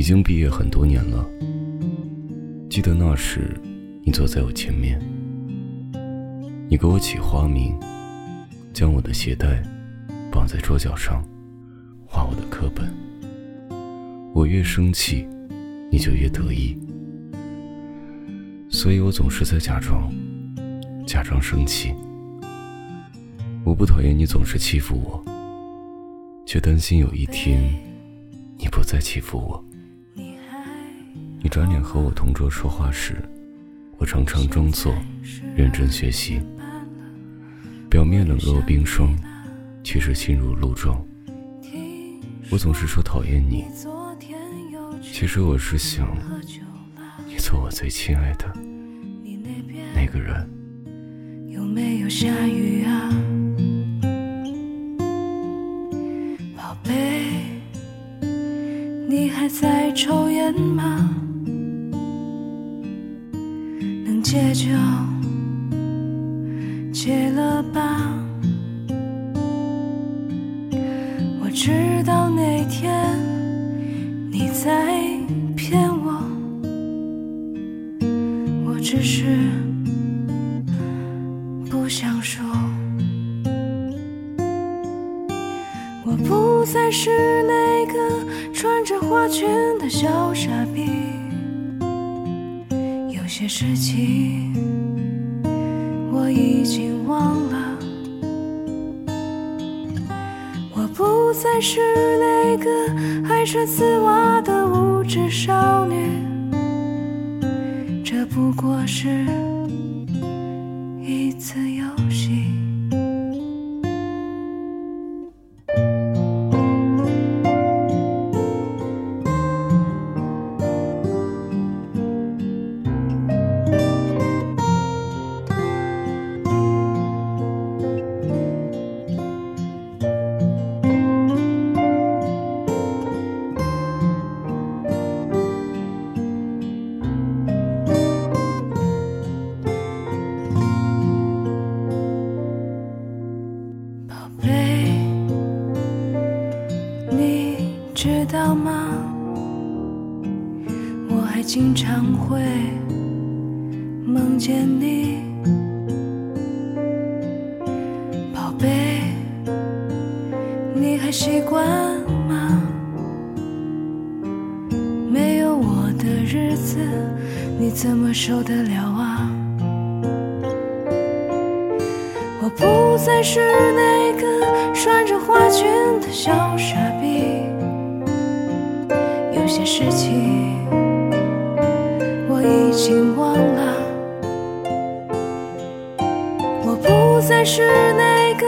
已经毕业很多年了。记得那时，你坐在我前面，你给我起花名，将我的鞋带绑在桌角上，画我的课本。我越生气，你就越得意，所以我总是在假装，假装生气。我不讨厌你总是欺负我，却担心有一天你不再欺负我。你转脸和我同桌说话时，我常常装作认真学习，表面冷若冰霜，其实心如鹿撞。我总是说讨厌你，其实我是想你做我最亲爱的那个人。有没有下雨啊，宝贝？你还在抽烟吗？戒就戒了吧，我知道那天你在骗我，我只是不想说，我不再是那个穿着花裙的小傻逼。有些事情我已经忘了，我不再是那个爱穿丝袜的无知少女，这不过是宝贝，你知道吗？我还经常会梦见你，宝贝，你还习惯吗？没有我的日子，你怎么受得了啊？不再是那个穿着花裙的小傻逼。有些事情我已经忘了，我不再是那个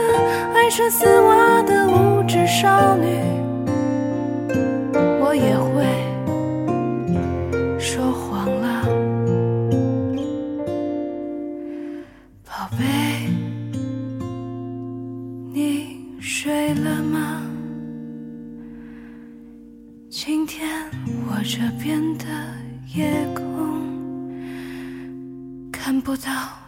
爱穿丝袜的无知少女，了吗？今天我这边的夜空看不到。